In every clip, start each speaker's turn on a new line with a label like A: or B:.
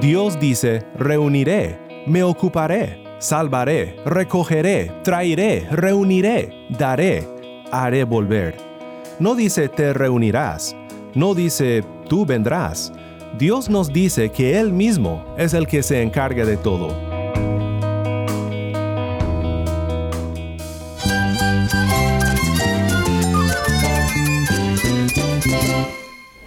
A: Dios dice, reuniré, me ocuparé, salvaré, recogeré, traeré, reuniré, daré, haré volver. No dice te reunirás, no dice tú vendrás. Dios nos dice que Él mismo es el que se encarga de todo.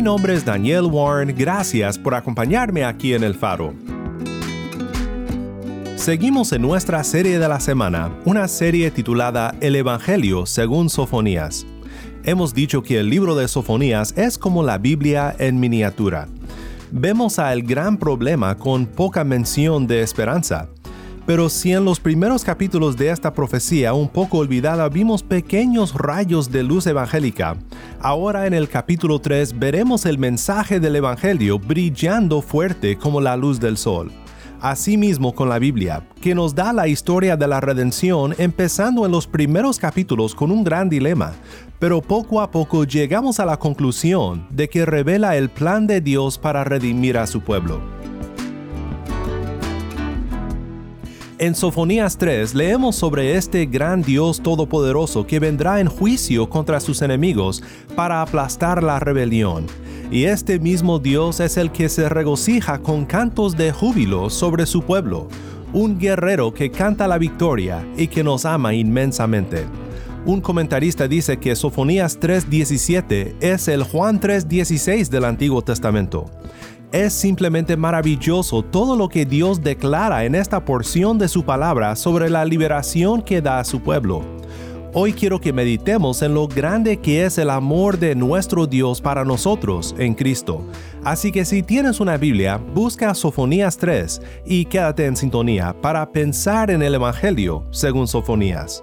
A: Mi nombre es Daniel Warren, gracias por acompañarme aquí en El Faro. Seguimos en nuestra serie de la semana, una serie titulada El Evangelio según Sofonías. Hemos dicho que el libro de Sofonías es como la Biblia en miniatura. Vemos al gran problema con poca mención de esperanza. Pero si en los primeros capítulos de esta profecía un poco olvidada vimos pequeños rayos de luz evangélica, ahora en el capítulo 3 veremos el mensaje del Evangelio brillando fuerte como la luz del sol. Asimismo con la Biblia, que nos da la historia de la redención empezando en los primeros capítulos con un gran dilema, pero poco a poco llegamos a la conclusión de que revela el plan de Dios para redimir a su pueblo. En Sofonías 3 leemos sobre este gran Dios todopoderoso que vendrá en juicio contra sus enemigos para aplastar la rebelión. Y este mismo Dios es el que se regocija con cantos de júbilo sobre su pueblo, un guerrero que canta la victoria y que nos ama inmensamente. Un comentarista dice que Sofonías 3.17 es el Juan 3.16 del Antiguo Testamento. Es simplemente maravilloso todo lo que Dios declara en esta porción de su palabra sobre la liberación que da a su pueblo. Hoy quiero que meditemos en lo grande que es el amor de nuestro Dios para nosotros en Cristo. Así que si tienes una Biblia, busca Sofonías 3 y quédate en sintonía para pensar en el Evangelio según Sofonías.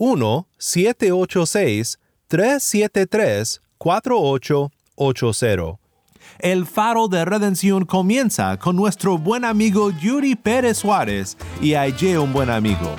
A: 1-786-373-4880. El faro de redención comienza con nuestro buen amigo Yuri Pérez Suárez y allí un buen amigo.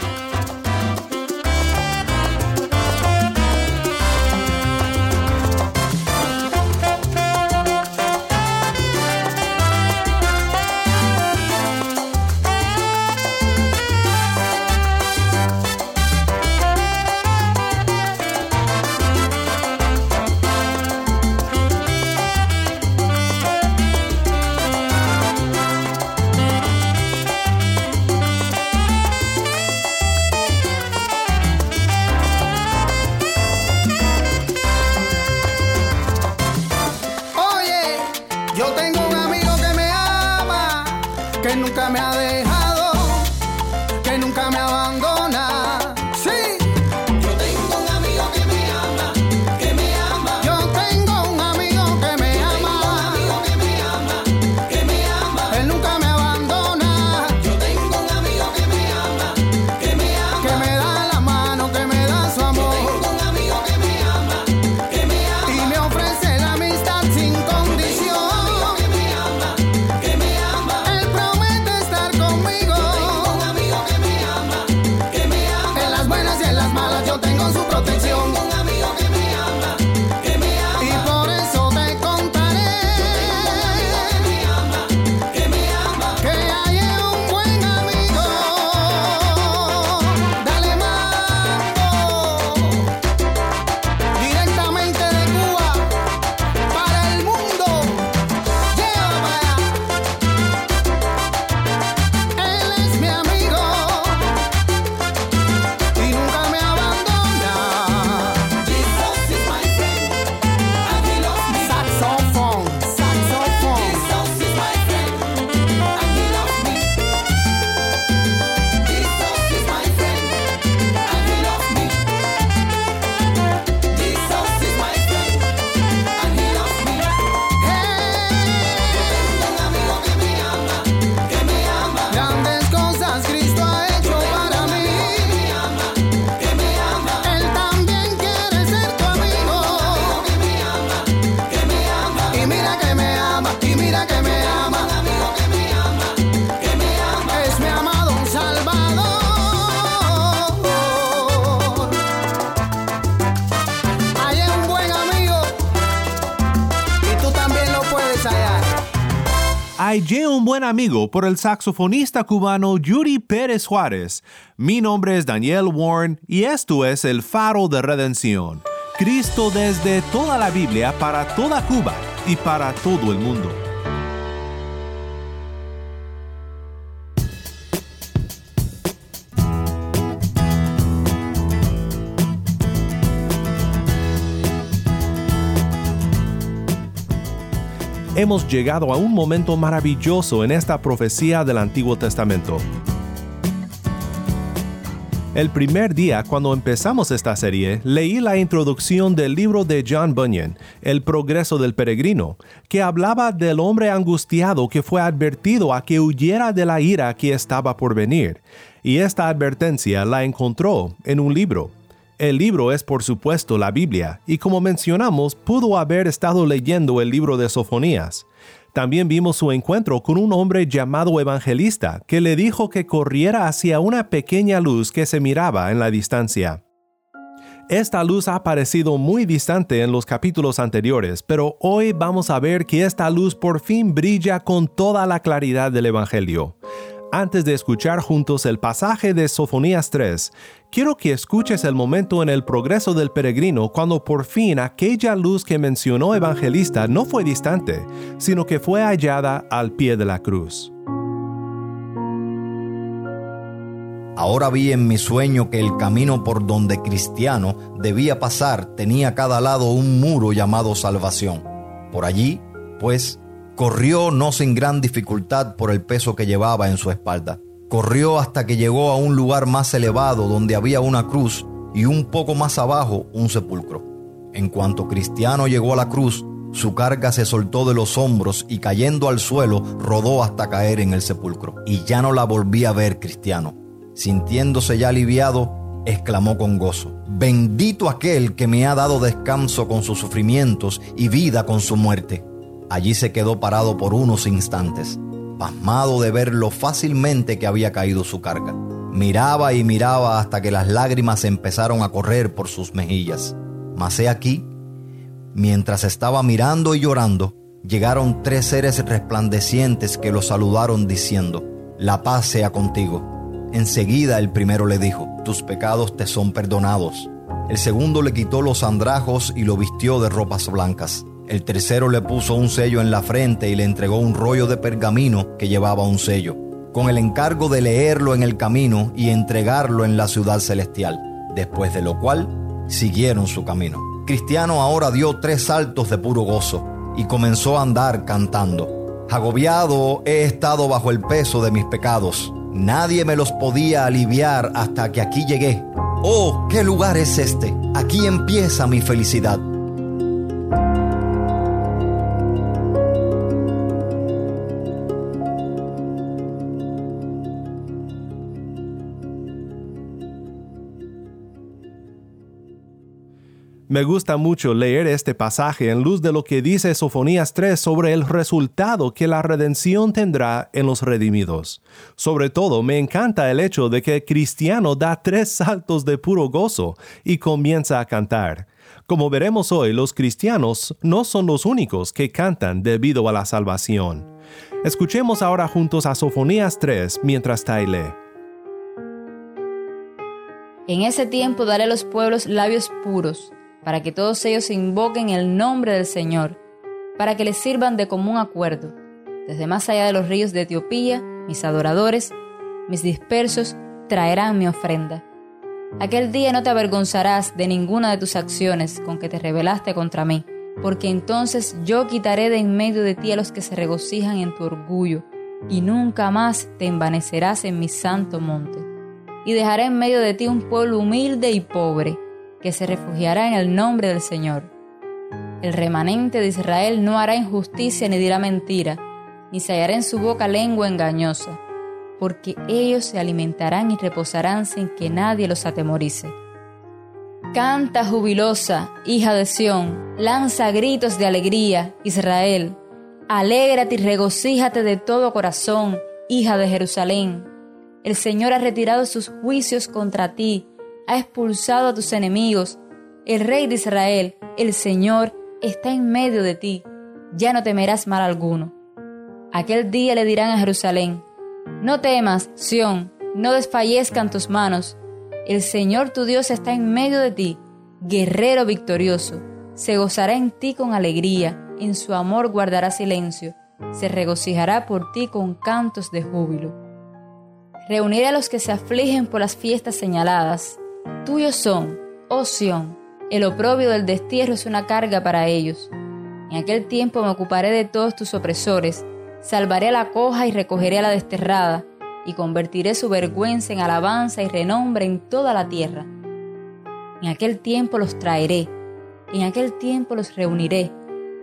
A: Buen amigo por el saxofonista cubano Yuri Pérez Juárez. Mi nombre es Daniel Warren y esto es El Faro de Redención. Cristo desde toda la Biblia para toda Cuba y para todo el mundo. Hemos llegado a un momento maravilloso en esta profecía del Antiguo Testamento. El primer día cuando empezamos esta serie, leí la introducción del libro de John Bunyan, El progreso del peregrino, que hablaba del hombre angustiado que fue advertido a que huyera de la ira que estaba por venir, y esta advertencia la encontró en un libro. El libro es por supuesto la Biblia, y como mencionamos, pudo haber estado leyendo el libro de Sofonías. También vimos su encuentro con un hombre llamado evangelista, que le dijo que corriera hacia una pequeña luz que se miraba en la distancia. Esta luz ha parecido muy distante en los capítulos anteriores, pero hoy vamos a ver que esta luz por fin brilla con toda la claridad del Evangelio. Antes de escuchar juntos el pasaje de Sofonías 3, quiero que escuches el momento en el progreso del peregrino cuando por fin aquella luz que mencionó Evangelista no fue distante, sino que fue hallada al pie de la cruz.
B: Ahora vi en mi sueño que el camino por donde Cristiano debía pasar tenía a cada lado un muro llamado salvación. Por allí, pues, Corrió no sin gran dificultad por el peso que llevaba en su espalda. Corrió hasta que llegó a un lugar más elevado donde había una cruz y un poco más abajo un sepulcro. En cuanto Cristiano llegó a la cruz, su carga se soltó de los hombros y cayendo al suelo rodó hasta caer en el sepulcro. Y ya no la volví a ver Cristiano. Sintiéndose ya aliviado, exclamó con gozo, bendito aquel que me ha dado descanso con sus sufrimientos y vida con su muerte. Allí se quedó parado por unos instantes, pasmado de ver lo fácilmente que había caído su carga. Miraba y miraba hasta que las lágrimas empezaron a correr por sus mejillas. Mas he aquí, mientras estaba mirando y llorando, llegaron tres seres resplandecientes que lo saludaron diciendo, La paz sea contigo. Enseguida el primero le dijo, Tus pecados te son perdonados. El segundo le quitó los andrajos y lo vistió de ropas blancas. El tercero le puso un sello en la frente y le entregó un rollo de pergamino que llevaba un sello, con el encargo de leerlo en el camino y entregarlo en la ciudad celestial, después de lo cual siguieron su camino. Cristiano ahora dio tres saltos de puro gozo y comenzó a andar cantando. Agobiado he estado bajo el peso de mis pecados. Nadie me los podía aliviar hasta que aquí llegué. Oh, ¿qué lugar es este? Aquí empieza mi felicidad.
A: Me gusta mucho leer este pasaje en luz de lo que dice Sofonías 3 sobre el resultado que la redención tendrá en los redimidos. Sobre todo me encanta el hecho de que el cristiano da tres saltos de puro gozo y comienza a cantar. Como veremos hoy, los cristianos no son los únicos que cantan debido a la salvación. Escuchemos ahora juntos a Sofonías 3 mientras Taile.
C: En ese tiempo daré a los pueblos labios puros para que todos ellos invoquen el nombre del Señor, para que les sirvan de común acuerdo. Desde más allá de los ríos de Etiopía, mis adoradores, mis dispersos, traerán mi ofrenda. Aquel día no te avergonzarás de ninguna de tus acciones con que te rebelaste contra mí, porque entonces yo quitaré de en medio de ti a los que se regocijan en tu orgullo, y nunca más te envanecerás en mi santo monte. Y dejaré en medio de ti un pueblo humilde y pobre, que se refugiará en el nombre del Señor. El remanente de Israel no hará injusticia ni dirá mentira, ni se hallará en su boca lengua engañosa, porque ellos se alimentarán y reposarán sin que nadie los atemorice. Canta jubilosa, hija de Sión, lanza gritos de alegría, Israel. Alégrate y regocíjate de todo corazón, hija de Jerusalén. El Señor ha retirado sus juicios contra ti ha expulsado a tus enemigos. El rey de Israel, el Señor, está en medio de ti. Ya no temerás mal alguno. Aquel día le dirán a Jerusalén, no temas, Sión, no desfallezcan tus manos. El Señor tu Dios está en medio de ti, guerrero victorioso. Se gozará en ti con alegría, en su amor guardará silencio, se regocijará por ti con cantos de júbilo. Reuniré a los que se afligen por las fiestas señaladas. Tuyos son, oh Sión, el oprobio del destierro es una carga para ellos. En aquel tiempo me ocuparé de todos tus opresores, salvaré a la coja y recogeré a la desterrada, y convertiré su vergüenza en alabanza y renombre en toda la tierra. En aquel tiempo los traeré, en aquel tiempo los reuniré.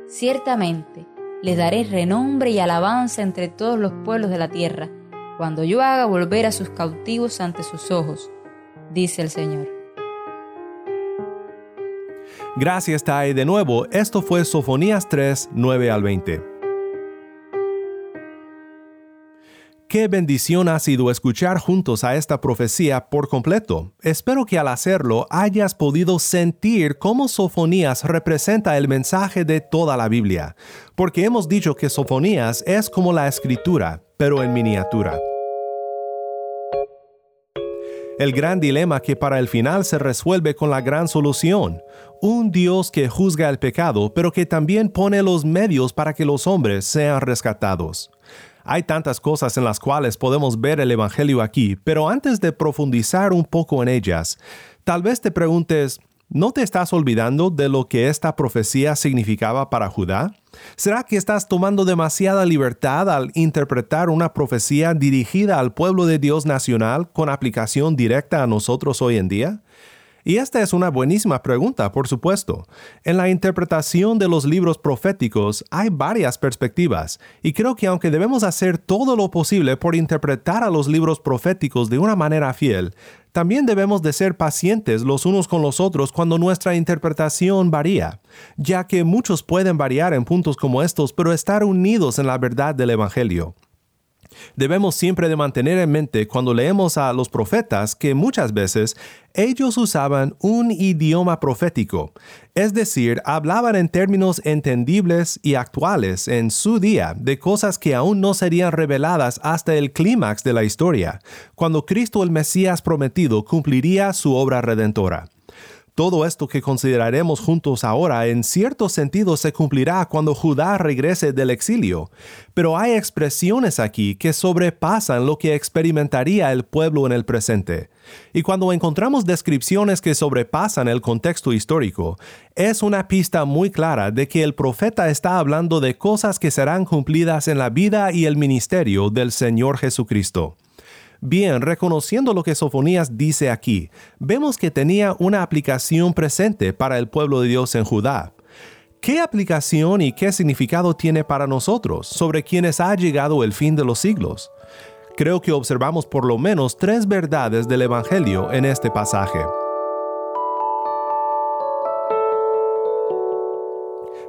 C: Ciertamente les daré renombre y alabanza entre todos los pueblos de la tierra, cuando yo haga volver a sus cautivos ante sus ojos, dice el Señor.
A: Gracias, Tai. De nuevo, esto fue Sofonías 3, 9 al 20. Qué bendición ha sido escuchar juntos a esta profecía por completo. Espero que al hacerlo hayas podido sentir cómo Sofonías representa el mensaje de toda la Biblia, porque hemos dicho que Sofonías es como la escritura, pero en miniatura. El gran dilema que para el final se resuelve con la gran solución, un Dios que juzga el pecado, pero que también pone los medios para que los hombres sean rescatados. Hay tantas cosas en las cuales podemos ver el Evangelio aquí, pero antes de profundizar un poco en ellas, tal vez te preguntes, ¿no te estás olvidando de lo que esta profecía significaba para Judá? ¿Será que estás tomando demasiada libertad al interpretar una profecía dirigida al pueblo de Dios nacional con aplicación directa a nosotros hoy en día? Y esta es una buenísima pregunta, por supuesto. En la interpretación de los libros proféticos hay varias perspectivas, y creo que aunque debemos hacer todo lo posible por interpretar a los libros proféticos de una manera fiel, también debemos de ser pacientes los unos con los otros cuando nuestra interpretación varía, ya que muchos pueden variar en puntos como estos, pero estar unidos en la verdad del Evangelio. Debemos siempre de mantener en mente cuando leemos a los profetas que muchas veces ellos usaban un idioma profético, es decir, hablaban en términos entendibles y actuales en su día de cosas que aún no serían reveladas hasta el clímax de la historia, cuando Cristo el Mesías prometido cumpliría su obra redentora. Todo esto que consideraremos juntos ahora en cierto sentido se cumplirá cuando Judá regrese del exilio, pero hay expresiones aquí que sobrepasan lo que experimentaría el pueblo en el presente. Y cuando encontramos descripciones que sobrepasan el contexto histórico, es una pista muy clara de que el profeta está hablando de cosas que serán cumplidas en la vida y el ministerio del Señor Jesucristo. Bien, reconociendo lo que Sofonías dice aquí, vemos que tenía una aplicación presente para el pueblo de Dios en Judá. ¿Qué aplicación y qué significado tiene para nosotros sobre quienes ha llegado el fin de los siglos? Creo que observamos por lo menos tres verdades del Evangelio en este pasaje.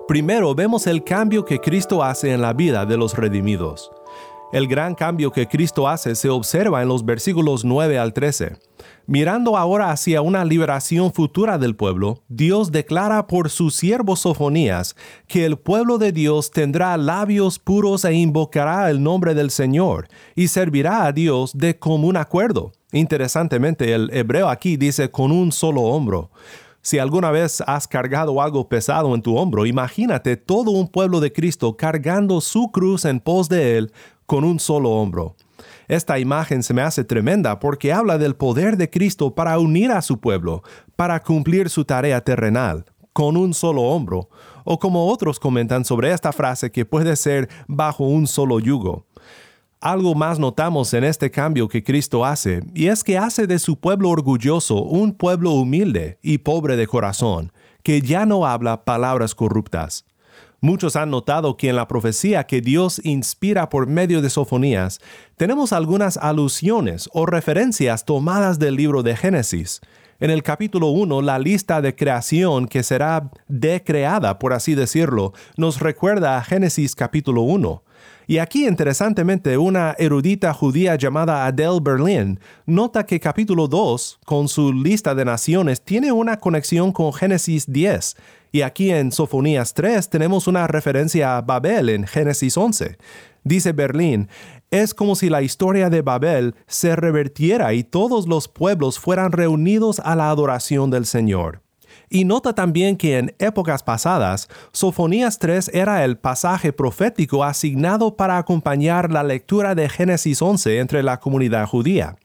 A: Primero vemos el cambio que Cristo hace en la vida de los redimidos. El gran cambio que Cristo hace se observa en los versículos 9 al 13. Mirando ahora hacia una liberación futura del pueblo, Dios declara por sus siervos Sofonías que el pueblo de Dios tendrá labios puros e invocará el nombre del Señor y servirá a Dios de común acuerdo. Interesantemente, el hebreo aquí dice con un solo hombro. Si alguna vez has cargado algo pesado en tu hombro, imagínate todo un pueblo de Cristo cargando su cruz en pos de Él con un solo hombro. Esta imagen se me hace tremenda porque habla del poder de Cristo para unir a su pueblo, para cumplir su tarea terrenal, con un solo hombro, o como otros comentan sobre esta frase que puede ser bajo un solo yugo. Algo más notamos en este cambio que Cristo hace, y es que hace de su pueblo orgulloso un pueblo humilde y pobre de corazón, que ya no habla palabras corruptas. Muchos han notado que en la profecía que Dios inspira por medio de Sofonías, tenemos algunas alusiones o referencias tomadas del libro de Génesis. En el capítulo 1, la lista de creación que será decreada, por así decirlo, nos recuerda a Génesis capítulo 1. Y aquí, interesantemente, una erudita judía llamada Adele Berlin nota que capítulo 2, con su lista de naciones, tiene una conexión con Génesis 10. Y aquí en Sofonías 3 tenemos una referencia a Babel en Génesis 11. Dice Berlín, es como si la historia de Babel se revertiera y todos los pueblos fueran reunidos a la adoración del Señor. Y nota también que en épocas pasadas, Sofonías 3 era el pasaje profético asignado para acompañar la lectura de Génesis 11 entre la comunidad judía.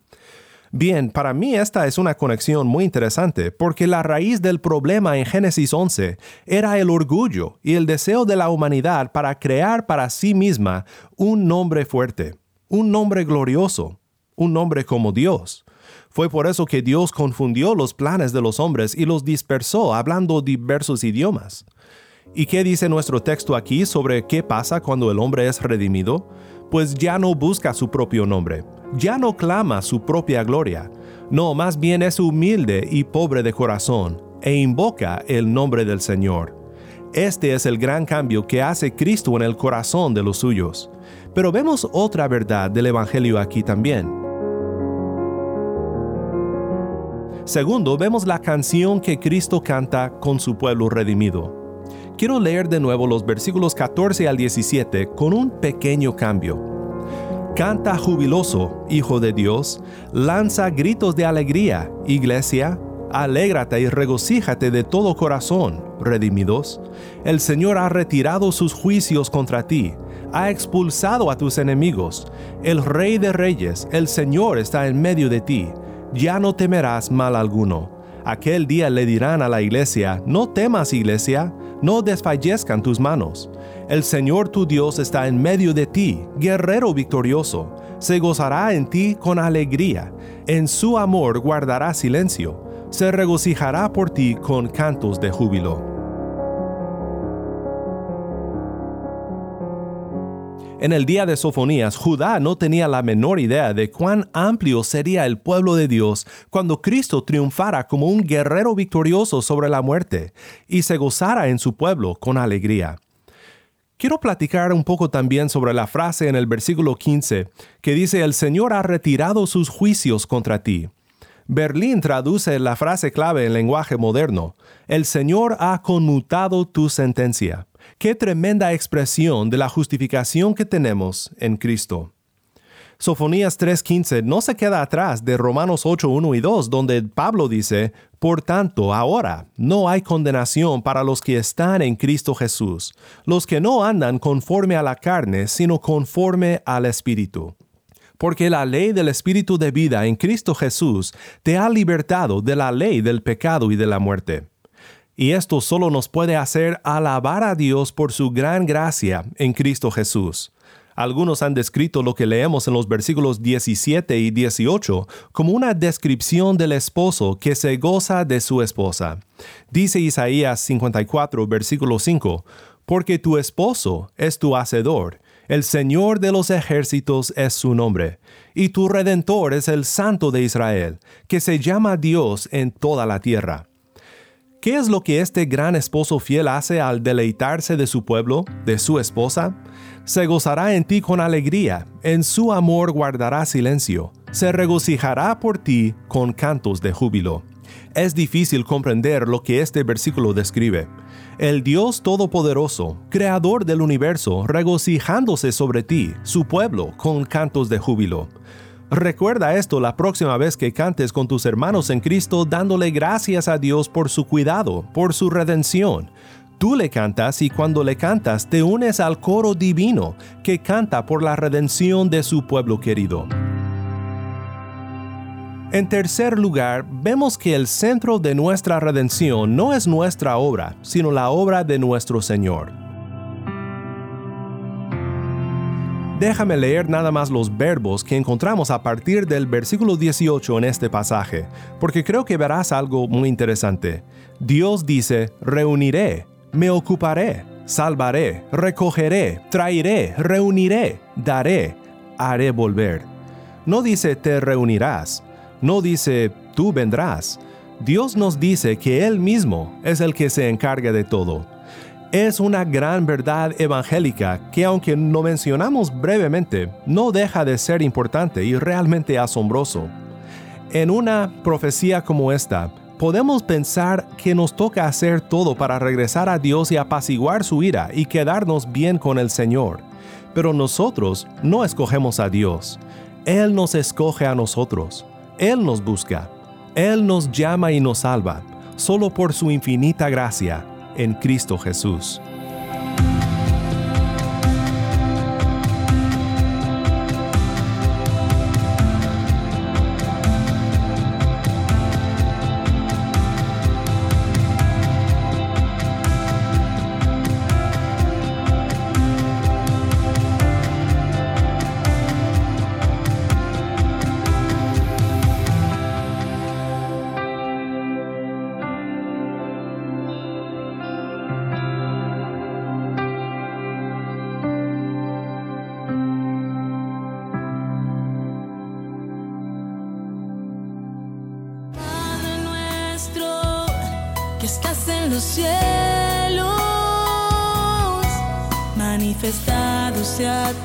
A: Bien, para mí esta es una conexión muy interesante porque la raíz del problema en Génesis 11 era el orgullo y el deseo de la humanidad para crear para sí misma un nombre fuerte, un nombre glorioso, un nombre como Dios. Fue por eso que Dios confundió los planes de los hombres y los dispersó hablando diversos idiomas. ¿Y qué dice nuestro texto aquí sobre qué pasa cuando el hombre es redimido? Pues ya no busca su propio nombre, ya no clama su propia gloria, no, más bien es humilde y pobre de corazón, e invoca el nombre del Señor. Este es el gran cambio que hace Cristo en el corazón de los suyos. Pero vemos otra verdad del Evangelio aquí también. Segundo, vemos la canción que Cristo canta con su pueblo redimido. Quiero leer de nuevo los versículos 14 al 17 con un pequeño cambio. Canta jubiloso, Hijo de Dios, lanza gritos de alegría, Iglesia, alégrate y regocíjate de todo corazón, redimidos. El Señor ha retirado sus juicios contra ti, ha expulsado a tus enemigos. El Rey de Reyes, el Señor está en medio de ti ya no temerás mal alguno. Aquel día le dirán a la iglesia, no temas iglesia, no desfallezcan tus manos. El Señor tu Dios está en medio de ti, guerrero victorioso. Se gozará en ti con alegría, en su amor guardará silencio, se regocijará por ti con cantos de júbilo. En el día de Sofonías, Judá no tenía la menor idea de cuán amplio sería el pueblo de Dios cuando Cristo triunfara como un guerrero victorioso sobre la muerte y se gozara en su pueblo con alegría. Quiero platicar un poco también sobre la frase en el versículo 15 que dice el Señor ha retirado sus juicios contra ti. Berlín traduce la frase clave en lenguaje moderno. El Señor ha conmutado tu sentencia. Qué tremenda expresión de la justificación que tenemos en Cristo. Sofonías 3:15 no se queda atrás de Romanos 8:1 y 2, donde Pablo dice, Por tanto, ahora no hay condenación para los que están en Cristo Jesús, los que no andan conforme a la carne, sino conforme al Espíritu. Porque la ley del Espíritu de vida en Cristo Jesús te ha libertado de la ley del pecado y de la muerte. Y esto solo nos puede hacer alabar a Dios por su gran gracia en Cristo Jesús. Algunos han descrito lo que leemos en los versículos 17 y 18 como una descripción del esposo que se goza de su esposa. Dice Isaías 54, versículo 5, Porque tu esposo es tu hacedor, el Señor de los ejércitos es su nombre, y tu redentor es el Santo de Israel, que se llama Dios en toda la tierra. ¿Qué es lo que este gran esposo fiel hace al deleitarse de su pueblo, de su esposa? Se gozará en ti con alegría, en su amor guardará silencio, se regocijará por ti con cantos de júbilo. Es difícil comprender lo que este versículo describe. El Dios Todopoderoso, Creador del universo, regocijándose sobre ti, su pueblo, con cantos de júbilo. Recuerda esto la próxima vez que cantes con tus hermanos en Cristo dándole gracias a Dios por su cuidado, por su redención. Tú le cantas y cuando le cantas te unes al coro divino que canta por la redención de su pueblo querido. En tercer lugar, vemos que el centro de nuestra redención no es nuestra obra, sino la obra de nuestro Señor. Déjame leer nada más los verbos que encontramos a partir del versículo 18 en este pasaje, porque creo que verás algo muy interesante. Dios dice, reuniré, me ocuparé, salvaré, recogeré, traeré, reuniré, daré, haré volver. No dice te reunirás, no dice tú vendrás. Dios nos dice que Él mismo es el que se encarga de todo. Es una gran verdad evangélica que aunque lo mencionamos brevemente, no deja de ser importante y realmente asombroso. En una profecía como esta, podemos pensar que nos toca hacer todo para regresar a Dios y apaciguar su ira y quedarnos bien con el Señor. Pero nosotros no escogemos a Dios. Él nos escoge a nosotros. Él nos busca. Él nos llama y nos salva, solo por su infinita gracia en Cristo Jesús.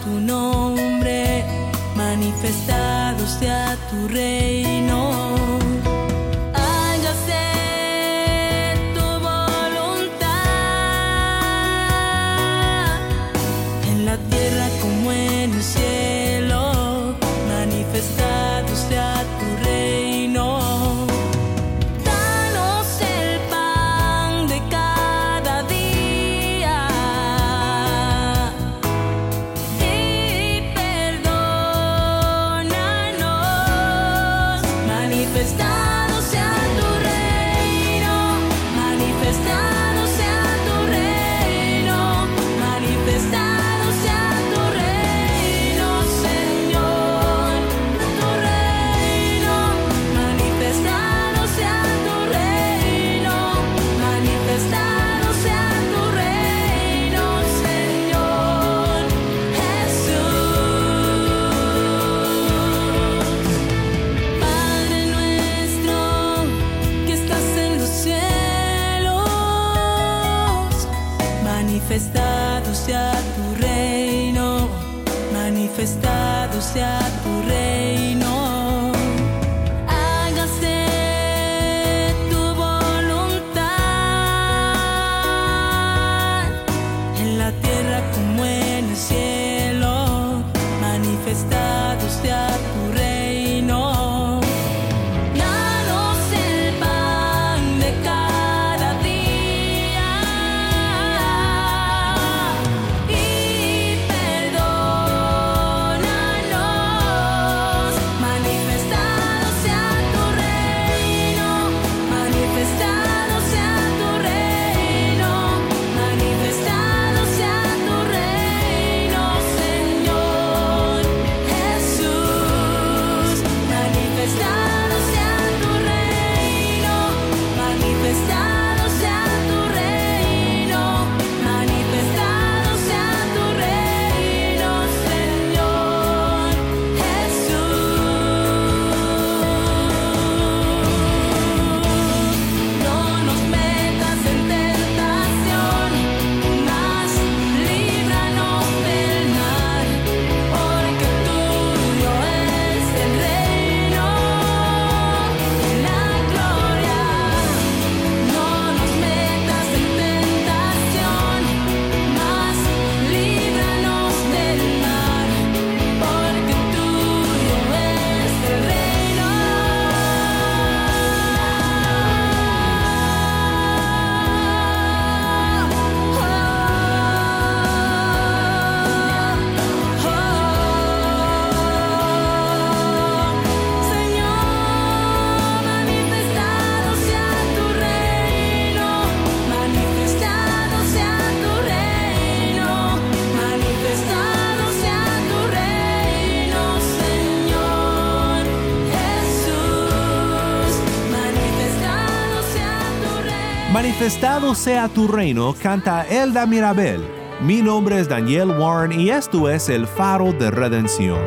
D: Tu nombre, manifestado sea tu reino.
A: Manifestado sea tu reino, canta Elda Mirabel. Mi nombre es Daniel Warren y esto es el faro de redención.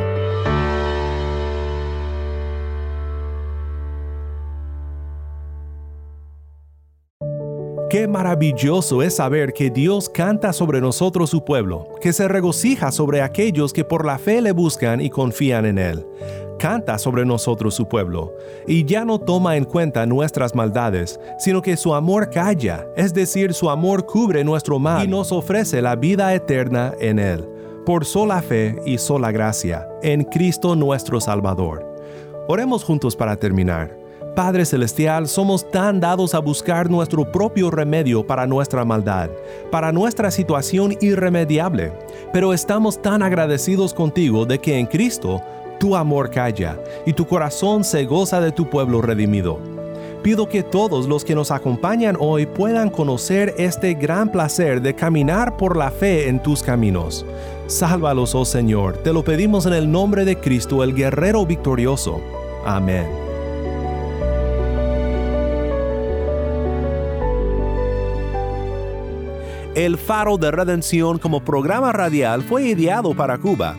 A: Qué maravilloso es saber que Dios canta sobre nosotros su pueblo, que se regocija sobre aquellos que por la fe le buscan y confían en Él. Canta sobre nosotros su pueblo, y ya no toma en cuenta nuestras maldades, sino que su amor calla, es decir, su amor cubre nuestro mal y nos ofrece la vida eterna en Él, por sola fe y sola gracia, en Cristo nuestro Salvador. Oremos juntos para terminar. Padre Celestial, somos tan dados a buscar nuestro propio remedio para nuestra maldad, para nuestra situación irremediable, pero estamos tan agradecidos contigo de que en Cristo tu amor calla y tu corazón se goza de tu pueblo redimido. Pido que todos los que nos acompañan hoy puedan conocer este gran placer de caminar por la fe en tus caminos. Sálvalos, oh Señor, te lo pedimos en el nombre de Cristo, el guerrero victorioso. Amén. El Faro de Redención como programa radial fue ideado para Cuba,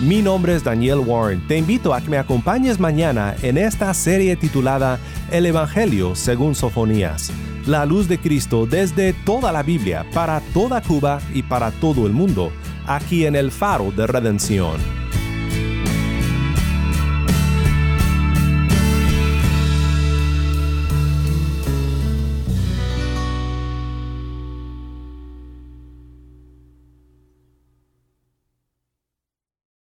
A: Mi nombre es Daniel Warren. Te invito a que me acompañes mañana en esta serie titulada El Evangelio según Sofonías, la luz de Cristo desde toda la Biblia, para toda Cuba y para todo el mundo aquí en el faro de redención.